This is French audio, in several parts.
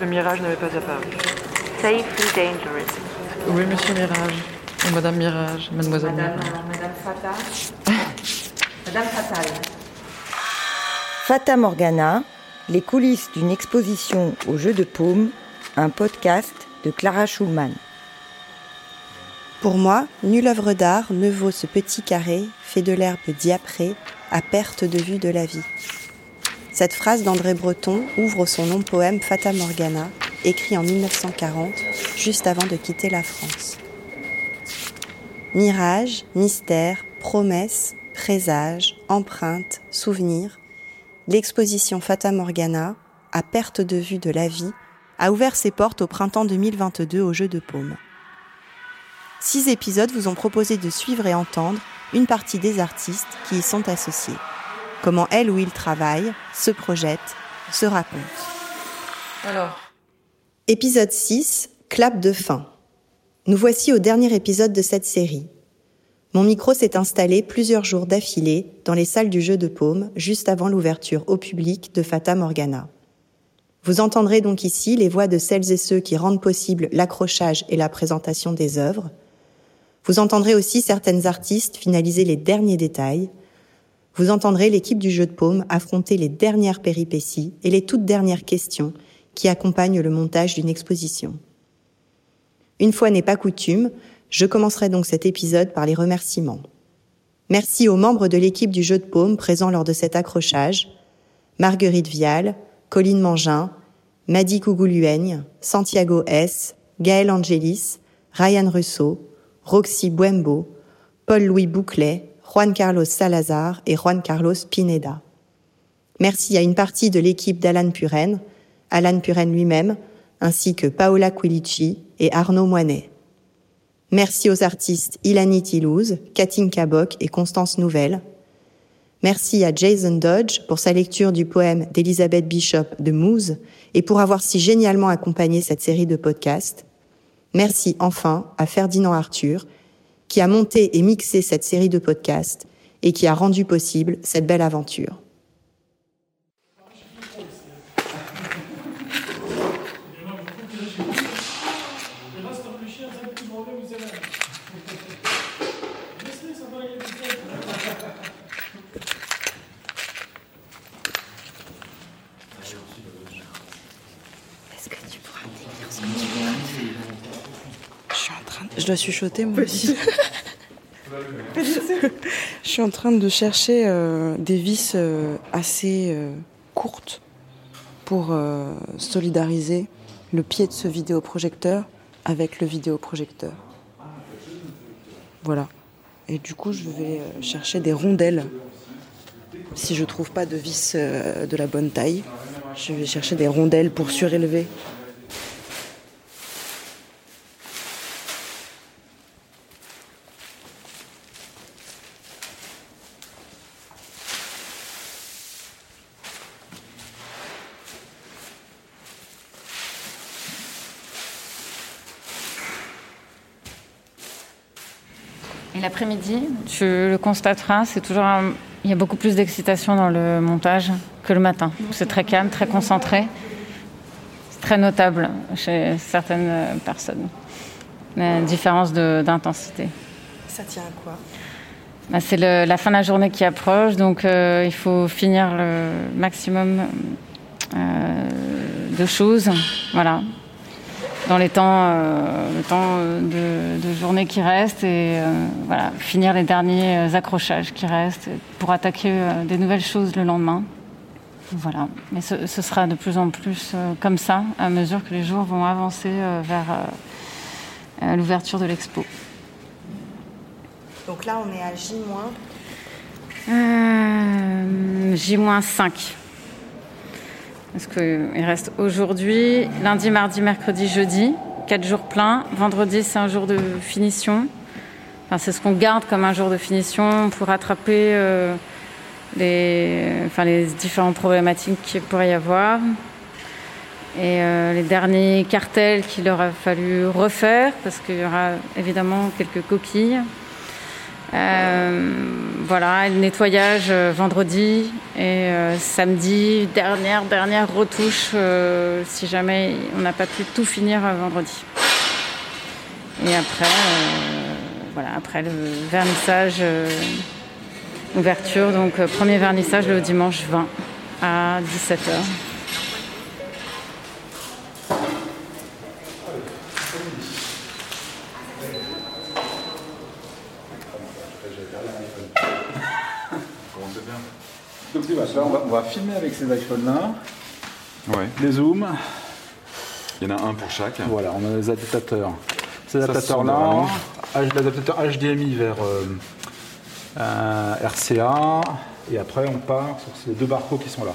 Le mirage n'avait pas apparu. Safely dangerous. Oui, monsieur Mirage. Madame Mirage, mademoiselle Madame, Mirage. Madame Fata. Madame Fatal. Fata Morgana, les coulisses d'une exposition au jeu de paume, un podcast de Clara Schulman. Pour moi, nulle œuvre d'art ne vaut ce petit carré fait de l'herbe diaprée à perte de vue de la vie. Cette phrase d'André Breton ouvre son long poème Fata Morgana, écrit en 1940, juste avant de quitter la France. Mirage, mystère, promesse, présage, empreinte, souvenir, l'exposition Fata Morgana, à perte de vue de la vie, a ouvert ses portes au printemps 2022 au Jeu de Paume. Six épisodes vous ont proposé de suivre et entendre une partie des artistes qui y sont associés. Comment elle ou il travaillent, se projettent, se racontent. Alors, Épisode 6, clap de fin. Nous voici au dernier épisode de cette série. Mon micro s'est installé plusieurs jours d'affilée dans les salles du jeu de paume juste avant l'ouverture au public de Fata Morgana. Vous entendrez donc ici les voix de celles et ceux qui rendent possible l'accrochage et la présentation des œuvres. Vous entendrez aussi certaines artistes finaliser les derniers détails. Vous entendrez l'équipe du jeu de paume affronter les dernières péripéties et les toutes dernières questions qui accompagnent le montage d'une exposition. Une fois n'est pas coutume, je commencerai donc cet épisode par les remerciements. Merci aux membres de l'équipe du jeu de paume présents lors de cet accrochage, Marguerite Vial, Colline Mangin, Madi Kougoulouaigne, Santiago S, Gaël Angelis, Ryan Russo, Roxy Buembo, Paul-Louis Bouclet, Juan Carlos Salazar et Juan Carlos Pineda. Merci à une partie de l'équipe d'Alan Puren, Alan Puren lui-même, ainsi que Paola Quilici et Arnaud Moinet. Merci aux artistes Ilani Tilouz, Katine Cabok et Constance Nouvelle. Merci à Jason Dodge pour sa lecture du poème d'Elizabeth Bishop de Mousse et pour avoir si génialement accompagné cette série de podcasts. Merci enfin à Ferdinand Arthur qui a monté et mixé cette série de podcasts et qui a rendu possible cette belle aventure suis en train de... Je dois chuchoter moi aussi. Je suis en train de chercher euh, des vis euh, assez euh, courtes pour solidariser le pied de ce vidéoprojecteur avec le vidéoprojecteur. Voilà. Et du coup, je vais chercher des rondelles. Si je trouve pas de vis de la bonne taille, je vais chercher des rondelles pour surélever. Et l'après-midi, tu le constateras, c'est toujours un- il y a beaucoup plus d'excitation dans le montage que le matin. C'est très calme, très concentré. C'est très notable chez certaines euh, personnes. La différence d'intensité. Ça tient à quoi? Bah, c'est la fin de la journée qui approche, donc euh, il faut finir le maximum euh, de choses, voilà, dans les temps, euh, le temps euh, de, de journée qui reste et euh, voilà, finir les derniers accrochages qui restent pour attaquer des nouvelles choses le lendemain. Voilà, mais ce, ce sera de plus en plus euh, comme ça à mesure que les jours vont avancer euh, vers euh, l'ouverture de l'expo. Donc là, on est à J-. Euh, J-5. Parce qu'il reste aujourd'hui, lundi, mardi, mercredi, jeudi, quatre jours pleins. Vendredi, c'est un jour de finition. Enfin, c'est ce qu'on garde comme un jour de finition pour rattraper euh, les, enfin, les différentes problématiques qu'il pourrait y avoir. Et euh, les derniers cartels qu'il aura fallu refaire, parce qu'il y aura évidemment quelques coquilles. Voilà, nettoyage vendredi et samedi, dernière, dernière retouche si jamais on n'a pas pu tout finir vendredi. Et après, voilà, après le vernissage, ouverture, donc premier vernissage le dimanche 20 à 17h. Donc là, on va, filmer avec ces iPhones-là. Ouais. Les zooms. Il y en a un pour chaque. Voilà, on a les adaptateurs. Ces adaptateurs-là, l'adaptateur HDMI vers euh, euh, RCA. Et après, on part sur ces deux barcodes qui sont là.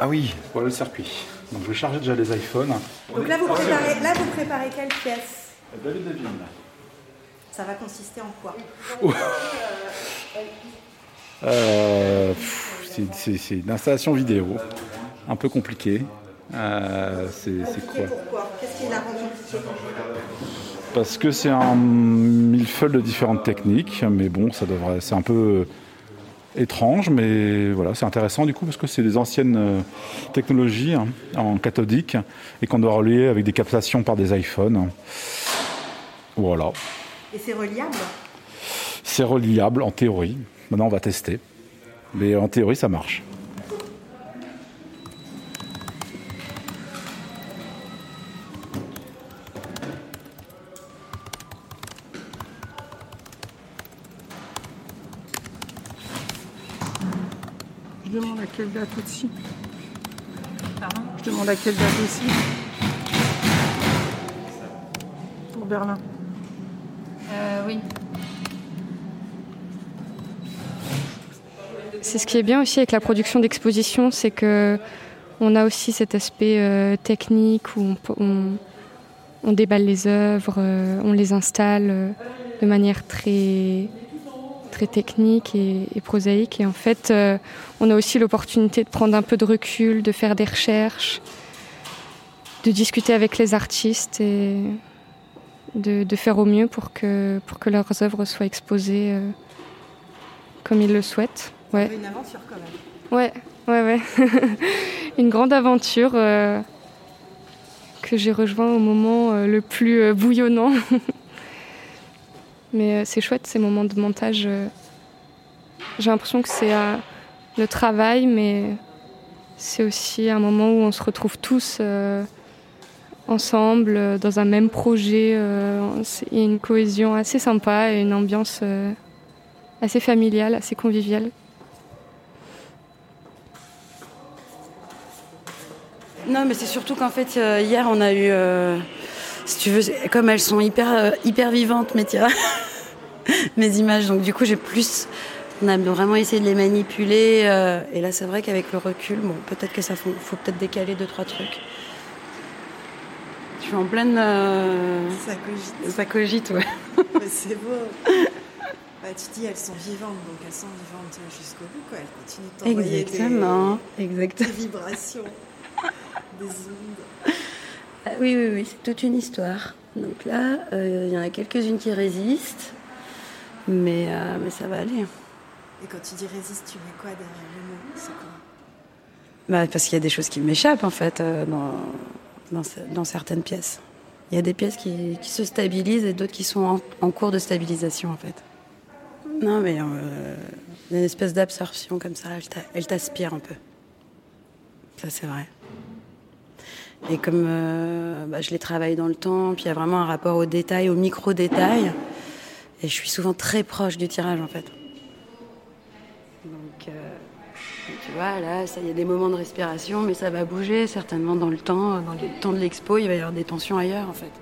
Ah oui. Voilà le circuit. Donc je vais charger déjà les iPhones. Donc là, vous préparez, là, vous préparez quelle pièce? David Devine. Ça va consister en quoi? Euh, C'est une installation vidéo, un peu compliquée. Euh, c'est quoi Pourquoi? Qu'est-ce qui la Parce que c'est un millefeuille de différentes techniques, mais bon, ça devrait, c'est un peu étrange, mais voilà, c'est intéressant du coup parce que c'est des anciennes euh, technologies hein, en cathodique et qu'on doit relier avec des captations par des iPhones. Voilà. Et c'est reliable? C'est reliable en théorie. Maintenant, on va tester. Mais en théorie, ça marche. Je demande à quelle date aussi. Pardon? Je demande à quelle date aussi. Pour Berlin. Euh, oui. C'est ce qui est bien aussi avec la production d'exposition, c'est que on a aussi cet aspect euh, technique où on, déballe les œuvres, euh, on les installe euh, de manière très très technique et, prosaïque. Et en fait, on a aussi l'opportunité de prendre un peu de recul, de faire des recherches, de discuter avec les artistes et de, faire au mieux pour que, pour que leurs œuvres soient exposées comme ils le souhaitent. Ouais. Une aventure quand même. Ouais, ouais, ouais. une grande aventure euh, que j'ai rejoint au moment le plus bouillonnant. Mais euh, c'est chouette ces moments de montage. Euh. J'ai l'impression que c'est euh, le travail, mais c'est aussi un moment où on se retrouve tous ensemble dans un même projet. Il y a une cohésion assez sympa et une ambiance assez familiale, assez conviviale. Non, mais c'est surtout qu'en fait, hier, on a eu si tu veux, comme elles sont hyper, euh, hyper vivantes, mes mes images. Donc du coup, j'ai plus, on a vraiment essayé de les manipuler. Euh, et là, c'est vrai qu'avec le recul, bon, peut-être que ça faut, faut peut-être décaler deux trois trucs. Je suis en pleine. Euh... Ça cogite. ouais. Mais c'est beau. Bah, tu dis, elles sont vivantes, donc elles sont vivantes jusqu'au bout, quoi. Elles continuent de t'envoyer Exactement. Des, Exactement. des vibrations, des ondes. Ah oui, oui, oui, c'est toute une histoire. Donc là, euh, il y en a quelques-unes qui résistent, mais, euh, mais ça va aller. Et quand tu dis résiste, tu mets quoi derrière le mot? C'est quoi? Bah, Parce qu'il y a des choses qui m'échappent, en fait, euh, dans, dans, dans, certaines pièces. Il y a des pièces qui, qui se stabilisent et d'autres qui sont en, en, cours de stabilisation, en fait. Non, mais il y a une espèce d'absorption comme ça, elle t'aspire un peu. Ça, c'est vrai. Et comme euh, bah, je les travaille dans le temps, puis il y a vraiment un rapport au détail, au micro-détail, et je suis souvent très proche du tirage en fait. Donc, euh, tu vois, là, il y a des moments de respiration, mais ça va bouger certainement dans le temps, dans le temps de l'expo, il va y avoir des tensions ailleurs en fait.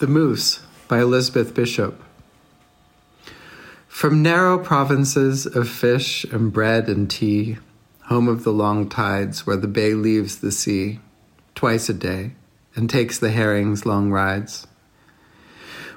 The Moose by Elizabeth Bishop. From narrow provinces of fish and bread and tea, home of the long tides where the bay leaves the sea twice a day and takes the herring's long rides.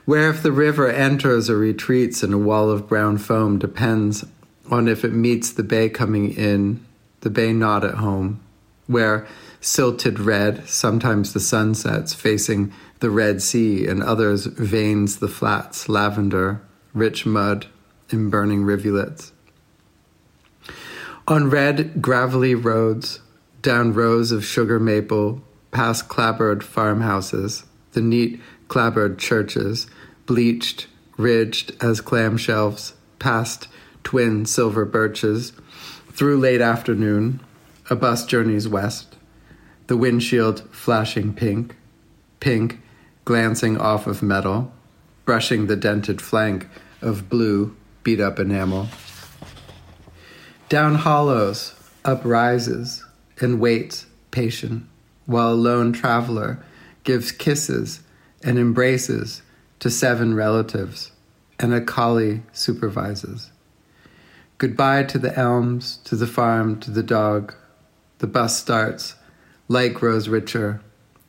Where if the river enters or retreats in a wall of brown foam depends on if it meets the bay coming in, the bay not at home, where silted red, sometimes the sun sets facing the Red Sea, and others veins the flats, lavender, rich mud, in burning rivulets. On red, gravelly roads, down rows of sugar maple, past clapboard farmhouses, the neat clapboard churches, bleached, ridged as clamshells, past twin silver birches, through late afternoon, a bus journeys west, the windshield flashing pink, pink glancing off of metal, brushing the dented flank of blue beat up enamel. Down hollows, up rises, and waits, patient, while a lone traveler gives kisses and embraces to seven relatives, and a collie supervises. Goodbye to the elms, to the farm, to the dog. The bus starts, light grows richer,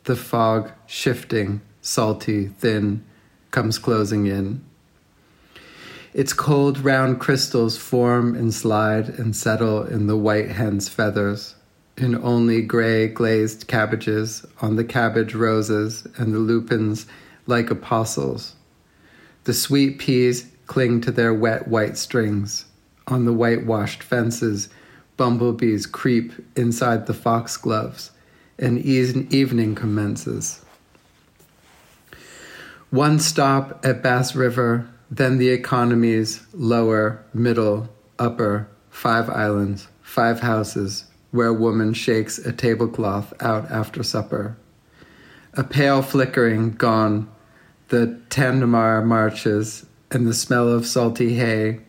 the fog shifting, salty, thin, comes closing in. Its cold round crystals form and slide and settle in the white hen's feathers, in only gray glazed cabbages on the cabbage roses and the lupins like apostles. The sweet peas cling to their wet white strings. On the whitewashed fences, bumblebees creep inside the foxgloves, and evening commences. One stop at Bass River, then the economies lower, middle, upper, five islands, five houses, where a woman shakes a tablecloth out after supper. A pale flickering gone, the Tandemar marches, and the smell of salty hay,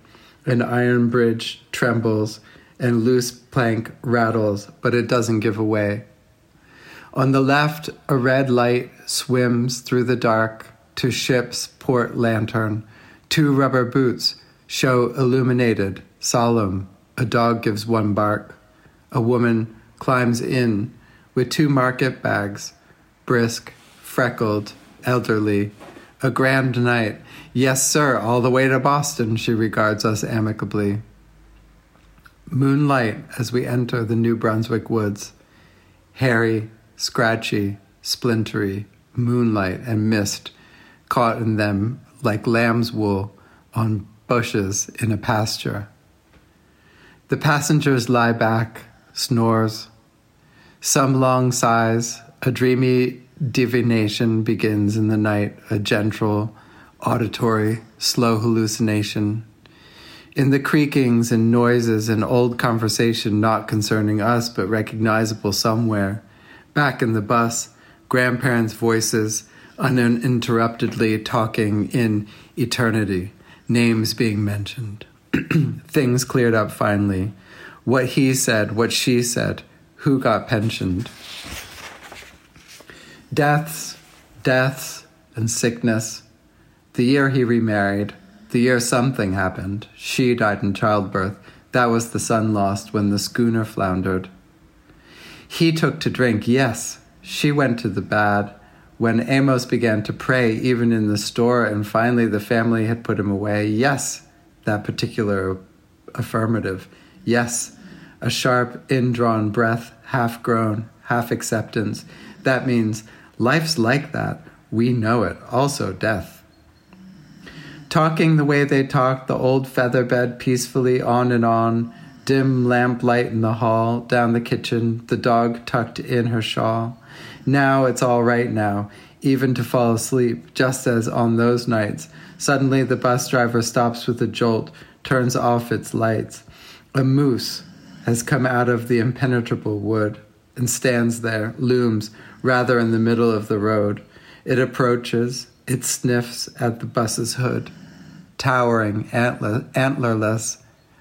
an iron bridge trembles, and loose plank rattles, but it doesn't give away. On the left, a red light swims through the dark to ship's port lantern Two rubber boots show illuminated, solemn. A dog gives one bark. A woman climbs in with two market bags, brisk, freckled, elderly. A grand night. Yes, sir, all the way to Boston, she regards us amicably. Moonlight as we enter the New Brunswick woods. Hairy, scratchy, splintery, moonlight and mist caught in them like lamb's wool on bushes in a pasture. The passengers lie back, snores. Some long sighs, a dreamy divination begins in the night, a gentle, auditory, slow hallucination. In the creakings and noises and old conversation not concerning us but recognizable somewhere, back in the bus, grandparents' voices, uninterruptedly talking in eternity, names being mentioned, things cleared up finally, what he said, what she said, who got pensioned. Deaths, deaths, and sickness. The year he remarried, the year something happened, she died in childbirth. That was the son lost when the schooner floundered. He took to drink, yes, she went to the bad when Amos began to pray, even in the store, and finally the family had put him away, yes, that particular affirmative, yes, a sharp, indrawn breath, half groan, half acceptance. That means life's like that. We know it. Also, death. Talking the way they talked, the old feather bed peacefully on and on, dim lamplight in the hall, down the kitchen, the dog tucked in her shawl. Now it's all right now, even to fall asleep, just as on those nights. Suddenly the bus driver stops with a jolt, turns off its lights. A moose has come out of the impenetrable wood and stands there, looms rather in the middle of the road. It approaches, it sniffs at the bus's hood, towering, antler, antlerless,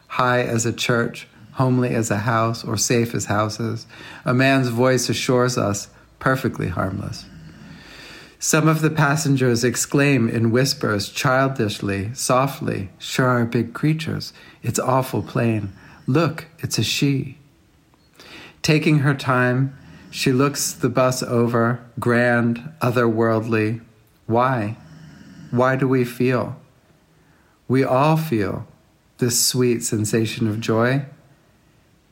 high as a church, homely as a house, or safe as houses. A man's voice assures us perfectly harmless. Some of the passengers exclaim in whispers, childishly, softly, Sure are big creatures. It's awful plain. Look, it's a she. Taking her time, she looks the bus over, grand, otherworldly. Why? Why do we feel? We all feel this sweet sensation of joy.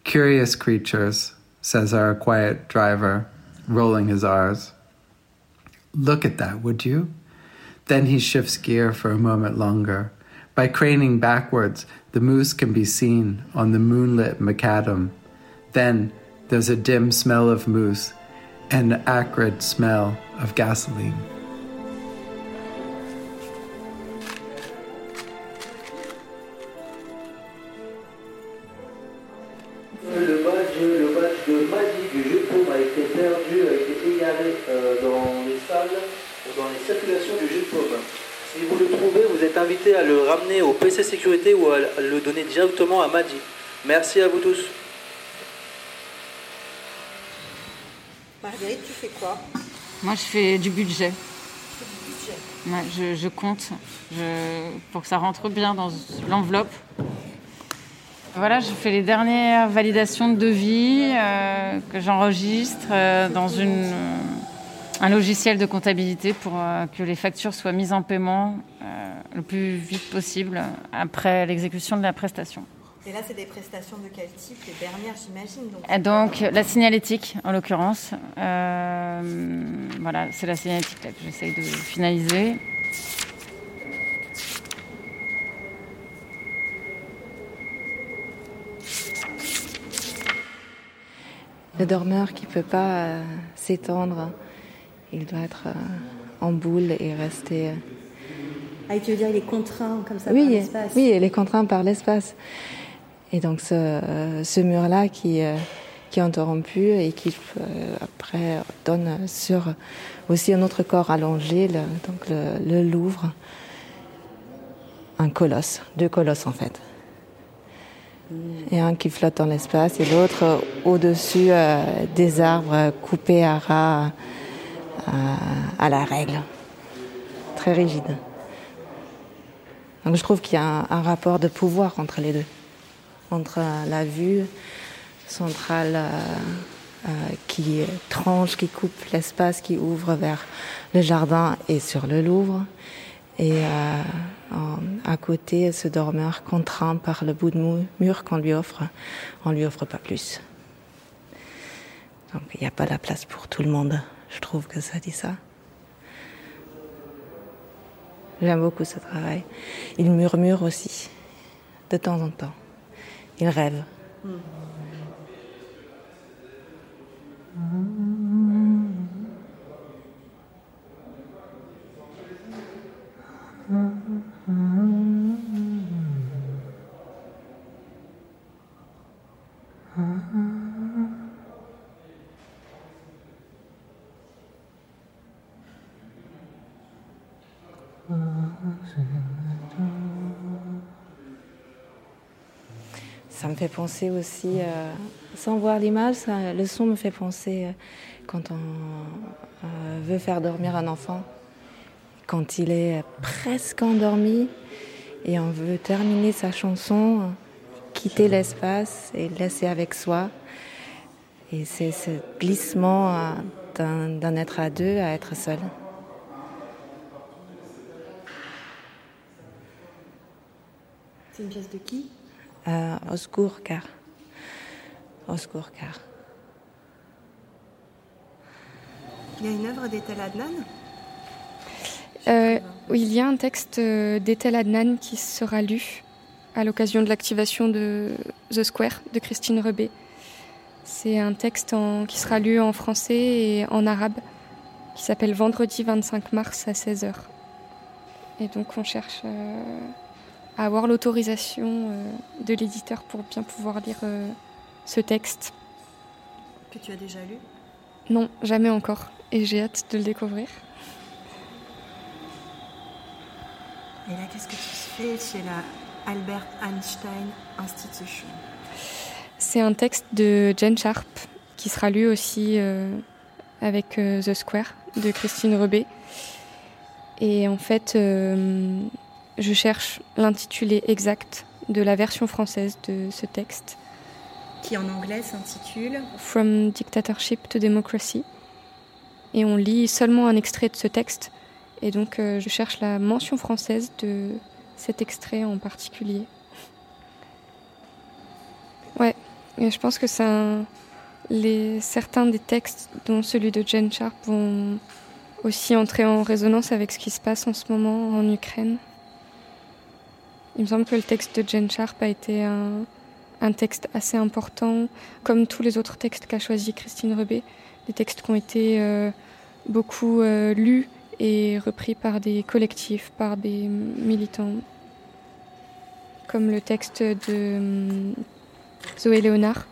Curious creatures, says our quiet driver, rolling his R's. Look at that, would you? Then he shifts gear for a moment longer. By craning backwards, the moose can be seen on the moonlit macadam. Then there's a dim smell of moose and an acrid smell of gasoline. Trouvez, vous êtes invité à le ramener au PC sécurité ou à le donner directement à Madi. Merci à vous tous. Marguerite, tu fais quoi? Moi, je fais du budget. Tu fais du budget? Ouais, je, je compte je, pour que ça rentre bien dans l'enveloppe. Voilà, je fais les dernières validations de devis euh, que j'enregistre euh, dans une, euh, un logiciel de comptabilité pour euh, que les factures soient mises en paiement le plus vite possible après l'exécution de la prestation. Et là, c'est des prestations de quel type Les dernières, j'imagine. Donc, Et donc la signalétique, en l'occurrence, euh, voilà, c'est la signalétique là, que j'essaye de finaliser. Le dormeur qui ne peut pas euh, s'étendre, il doit être euh, en boule et rester. Ah, tu veux dire, il est contraint comme ça par oui, l'espace oui, il est contraint par l'espace. Et donc ce, ce mur-là qui, euh, qui est interrompu et qui euh, après donne sur aussi un autre corps allongé, le, donc le, le Louvre, un colosse, deux colosses en fait. Et un qui flotte dans l'espace et l'autre au-dessus euh, des arbres coupés à ras euh, à la règle. Très rigide. Donc je trouve qu'il y a un, rapport de pouvoir entre les deux. Entre euh, la vue centrale euh, euh, qui tranche, qui coupe l'espace, qui ouvre vers le jardin et sur le Louvre. Et euh, à côté, ce dormeur contraint par le bout de mur qu'on lui offre. On lui offre pas plus. Donc il n'y a pas la place pour tout le monde. Je trouve que ça dit ça. J'aime beaucoup ce travail. Il murmure aussi, de temps en temps. Il rêve. Ça me fait penser aussi, euh, sans voir l'image, ça- le son me fait penser euh, quand on euh, veut faire dormir un enfant, quand il est presque endormi et on veut terminer sa chanson, quitter l'espace et le laisser avec soi. Et c'est ce glissement euh, d'un d'un être à deux à être seul. C'est une pièce de qui? Euh, au secours, car. Au secours, car. Il y a une œuvre d'Ethel Adnan? Euh, oui, il y a un texte euh, d'Ethel Adnan qui sera lu à l'occasion de l'activation de The Square de Christine Rebet. C'est un texte en- qui sera lu en français et en arabe qui s'appelle Vendredi 25 mars à 16h. Et donc on cherche euh, à avoir l'autorisation euh, de l'éditeur pour bien pouvoir lire euh, ce texte. que tu as déjà lu? Non, jamais encore. Et j'ai hâte de le découvrir. Et là, qu'est-ce que tu fais chez la Albert Einstein Institution? C'est un texte de Jane Sharp qui sera lu aussi euh, avec euh, The Square de Christine Rebet. Et en fait, euh, je cherche l'intitulé exact de la version française de ce texte. Qui en anglais s'intitule From Dictatorship to Democracy. Et on lit seulement un extrait de ce texte. Et donc, euh, je cherche la mention française de cet extrait en particulier. Ouais, et je pense que les, certains des textes, dont celui de Jen Sharp, vont aussi entrer en résonance avec ce qui se passe en ce moment en Ukraine. Il me semble que le texte de Jen Sharp a été un, un texte assez important, comme tous les autres textes qu'a choisi Christine Rebet, des textes qui ont été euh, beaucoup euh, lus et repris par des collectifs, par des militants, comme le texte de euh, Zoé Léonard.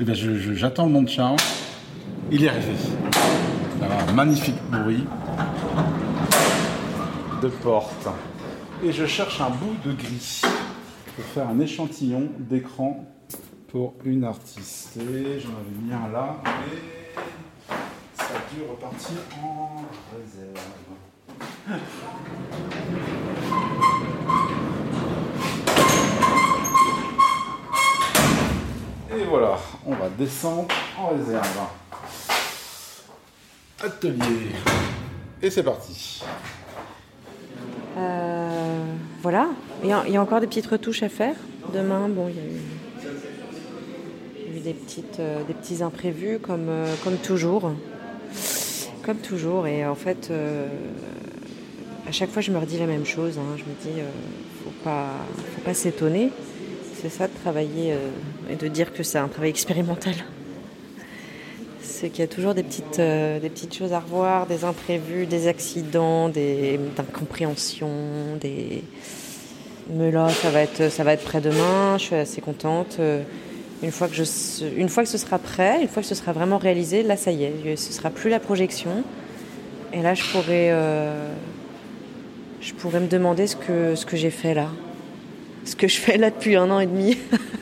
Eh ben, j'attends le monde charme. Il est arrivé. un magnifique bruit de porte. Et je cherche un bout de gris pour faire un échantillon d'écran pour une artiste. J'en avais mis un là, mais ça a dû repartir en réserve. Et voilà, on va descendre en réserve. Atelier. Et c'est parti. Euh, voilà, il y, a, encore des petites retouches à faire. Demain, bon, il y a eu, des, petites, euh, des petits imprévus comme, euh, comme toujours. Comme toujours. Et en fait, à chaque fois, je me redis la même chose. Hein. Je me dis, faut pas, faut pas s'étonner. C'est ça de travailler et de dire que c'est un travail expérimental. C'est qu'il y a toujours des petites, euh, des petites choses à revoir, des imprévus, des accidents, des incompréhensions, des. Mais là, ça va être, ça va être prêt demain. Je suis assez contente. Euh, une fois que je, une fois que ce sera prêt, une fois que ce sera vraiment réalisé, là, ça y est, ce sera plus la projection. Et là, je pourrais, euh, je pourrais me demander ce que, ce que j'ai fait là, ce que je fais là depuis un an et demi.